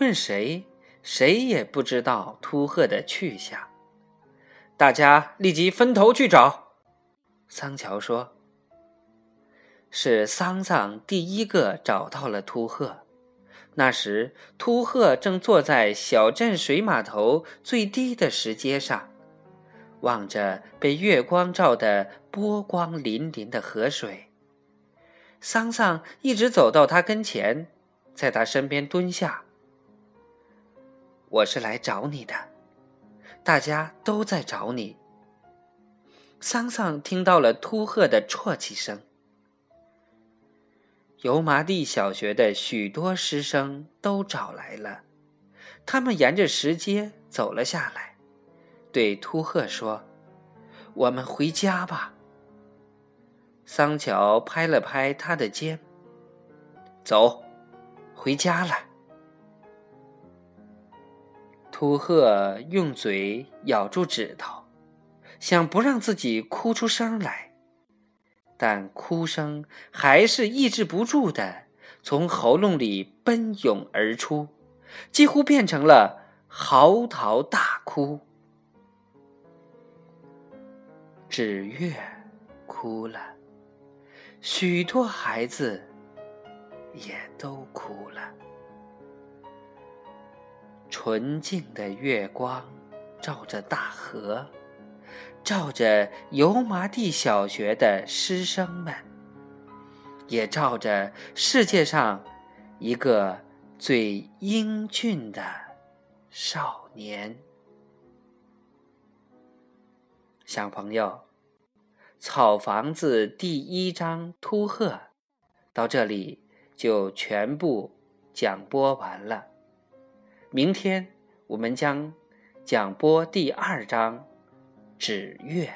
问谁，谁也不知道秃鹤的去向。大家立即分头去找。桑乔说：“是桑桑第一个找到了秃鹤。那时，秃鹤正坐在小镇水码头最低的石阶上，望着被月光照得波光粼粼的河水。桑桑一直走到他跟前，在他身边蹲下。我是来找你的。”大家都在找你。桑桑听到了秃鹤的啜泣声。油麻地小学的许多师生都找来了，他们沿着石阶走了下来，对秃鹤说：“我们回家吧。”桑乔拍了拍他的肩：“走，回家了。”秃鹤用嘴咬住指头，想不让自己哭出声来，但哭声还是抑制不住的从喉咙里奔涌而出，几乎变成了嚎啕大哭。纸月哭了，许多孩子也都哭了。纯净的月光，照着大河，照着油麻地小学的师生们，也照着世界上一个最英俊的少年。小朋友，《草房子》第一章《秃鹤》到这里就全部讲播完了。明天我们将讲播第二章《指月》。